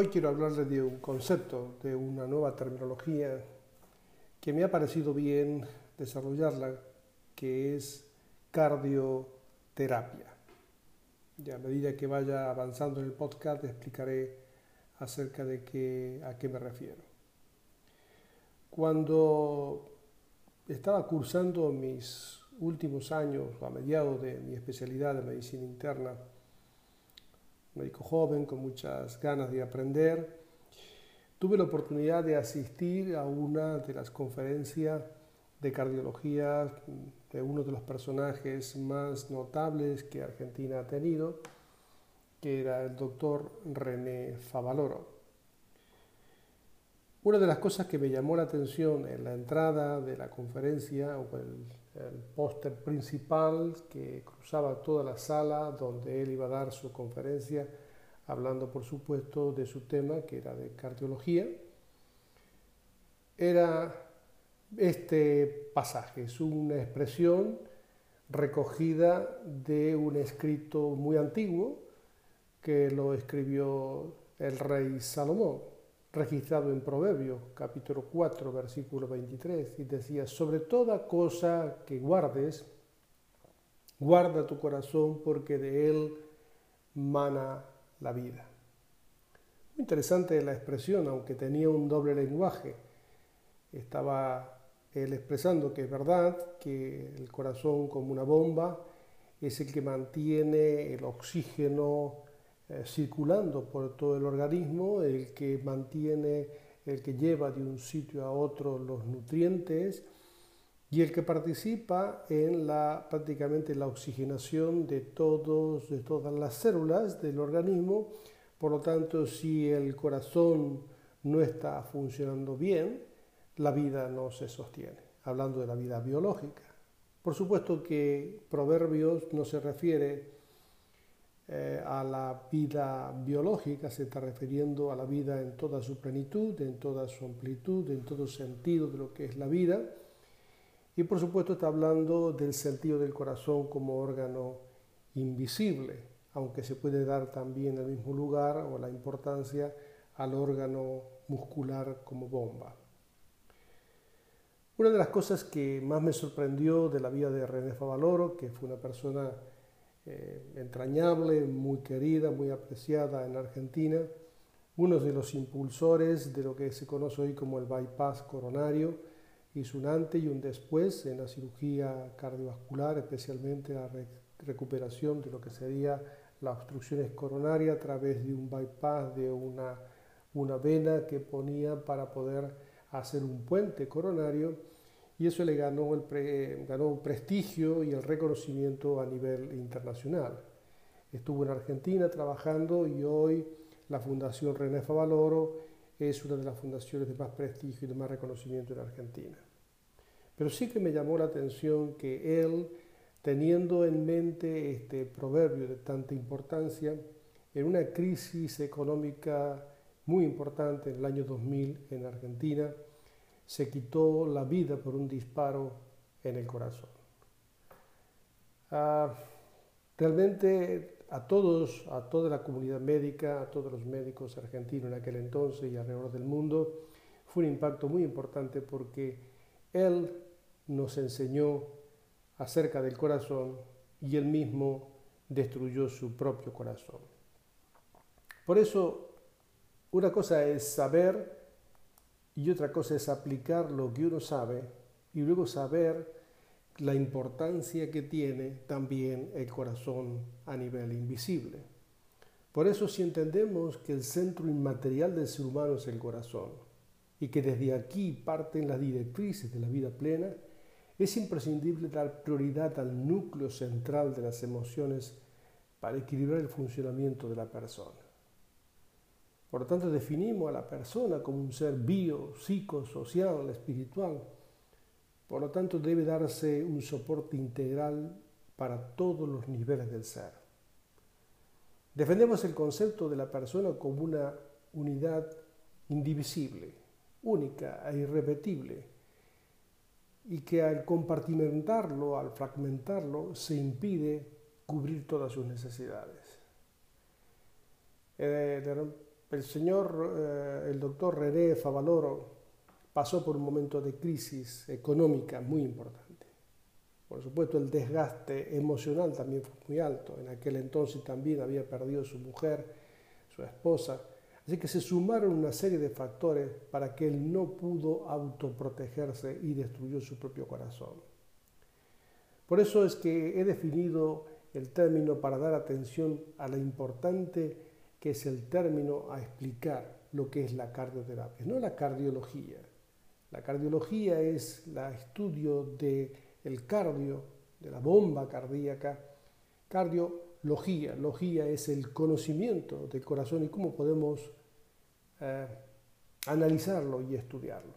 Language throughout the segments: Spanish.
Hoy quiero hablarles de un concepto, de una nueva terminología que me ha parecido bien desarrollarla, que es cardioterapia. Y a medida que vaya avanzando en el podcast explicaré acerca de qué, a qué me refiero. Cuando estaba cursando mis últimos años, a mediados de mi especialidad de medicina interna, médico joven con muchas ganas de aprender. Tuve la oportunidad de asistir a una de las conferencias de cardiología de uno de los personajes más notables que Argentina ha tenido, que era el doctor René Favaloro. Una de las cosas que me llamó la atención en la entrada de la conferencia, o el, el póster principal que cruzaba toda la sala donde él iba a dar su conferencia, hablando por supuesto de su tema, que era de cardiología, era este pasaje, es una expresión recogida de un escrito muy antiguo que lo escribió el rey Salomón registrado en Proverbios capítulo 4 versículo 23 y decía, sobre toda cosa que guardes, guarda tu corazón porque de él mana la vida. Muy interesante la expresión, aunque tenía un doble lenguaje. Estaba él expresando que es verdad que el corazón como una bomba es el que mantiene el oxígeno eh, circulando por todo el organismo, el que mantiene, el que lleva de un sitio a otro los nutrientes y el que participa en la prácticamente la oxigenación de todos de todas las células del organismo. Por lo tanto, si el corazón no está funcionando bien, la vida no se sostiene, hablando de la vida biológica. Por supuesto que Proverbios no se refiere eh, a la vida biológica, se está refiriendo a la vida en toda su plenitud, en toda su amplitud, en todo sentido de lo que es la vida. Y por supuesto está hablando del sentido del corazón como órgano invisible, aunque se puede dar también el mismo lugar o la importancia al órgano muscular como bomba. Una de las cosas que más me sorprendió de la vida de René Favaloro, que fue una persona eh, entrañable, muy querida, muy apreciada en Argentina, uno de los impulsores de lo que se conoce hoy como el bypass coronario, hizo un antes y un después en la cirugía cardiovascular, especialmente la recuperación de lo que sería la obstrucción coronaria a través de un bypass de una, una vena que ponía para poder hacer un puente coronario y eso le ganó, el ganó prestigio y el reconocimiento a nivel internacional. Estuvo en Argentina trabajando y hoy la Fundación René Favaloro es una de las fundaciones de más prestigio y de más reconocimiento en Argentina. Pero sí que me llamó la atención que él, teniendo en mente este proverbio de tanta importancia, en una crisis económica muy importante en el año 2000 en Argentina, se quitó la vida por un disparo en el corazón. Ah, realmente a todos, a toda la comunidad médica, a todos los médicos argentinos en aquel entonces y alrededor del mundo, fue un impacto muy importante porque él nos enseñó acerca del corazón y él mismo destruyó su propio corazón. Por eso, una cosa es saber y otra cosa es aplicar lo que uno sabe y luego saber la importancia que tiene también el corazón a nivel invisible. Por eso si entendemos que el centro inmaterial del ser humano es el corazón y que desde aquí parten las directrices de la vida plena, es imprescindible dar prioridad al núcleo central de las emociones para equilibrar el funcionamiento de la persona. Por lo tanto, definimos a la persona como un ser bio, psicosocial, espiritual, por lo tanto, debe darse un soporte integral para todos los niveles del ser. Defendemos el concepto de la persona como una unidad indivisible, única e irrepetible, y que al compartimentarlo, al fragmentarlo, se impide cubrir todas sus necesidades. Eh, el señor, eh, el doctor René Favaloro, pasó por un momento de crisis económica muy importante. Por supuesto, el desgaste emocional también fue muy alto. En aquel entonces también había perdido su mujer, su esposa. Así que se sumaron una serie de factores para que él no pudo autoprotegerse y destruyó su propio corazón. Por eso es que he definido el término para dar atención a lo importante que es el término a explicar lo que es la cardioterapia, no la cardiología. La cardiología es el estudio del el cardio, de la bomba cardíaca. Cardiología, logía es el conocimiento del corazón y cómo podemos eh, analizarlo y estudiarlo.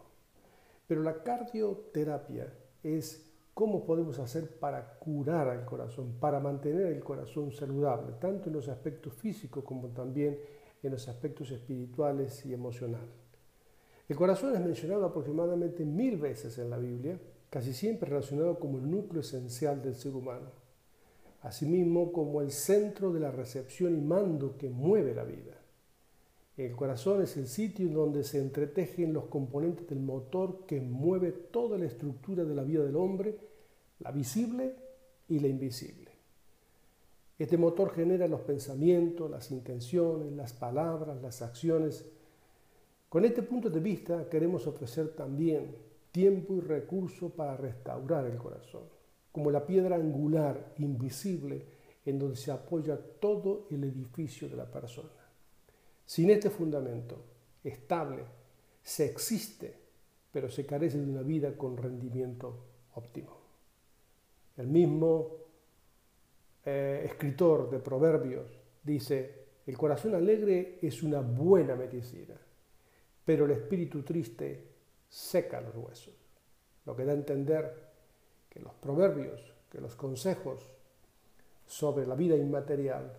Pero la cardioterapia es cómo podemos hacer para curar al corazón, para mantener el corazón saludable, tanto en los aspectos físicos como también en los aspectos espirituales y emocionales. El corazón es mencionado aproximadamente mil veces en la Biblia, casi siempre relacionado como el núcleo esencial del ser humano, asimismo como el centro de la recepción y mando que mueve la vida. El corazón es el sitio en donde se entretejen los componentes del motor que mueve toda la estructura de la vida del hombre, la visible y la invisible. Este motor genera los pensamientos, las intenciones, las palabras, las acciones, con este punto de vista queremos ofrecer también tiempo y recurso para restaurar el corazón, como la piedra angular invisible en donde se apoya todo el edificio de la persona. Sin este fundamento estable, se existe, pero se carece de una vida con rendimiento óptimo. El mismo eh, escritor de Proverbios dice, el corazón alegre es una buena medicina pero el espíritu triste seca los huesos. Lo que da a entender que los proverbios, que los consejos sobre la vida inmaterial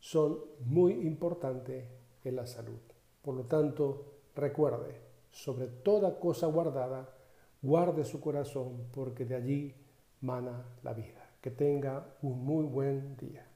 son muy importantes la salud. Por lo tanto, recuerde, sobre toda cosa guardada, guarde su corazón porque de allí mana la vida. Que tenga un muy buen día.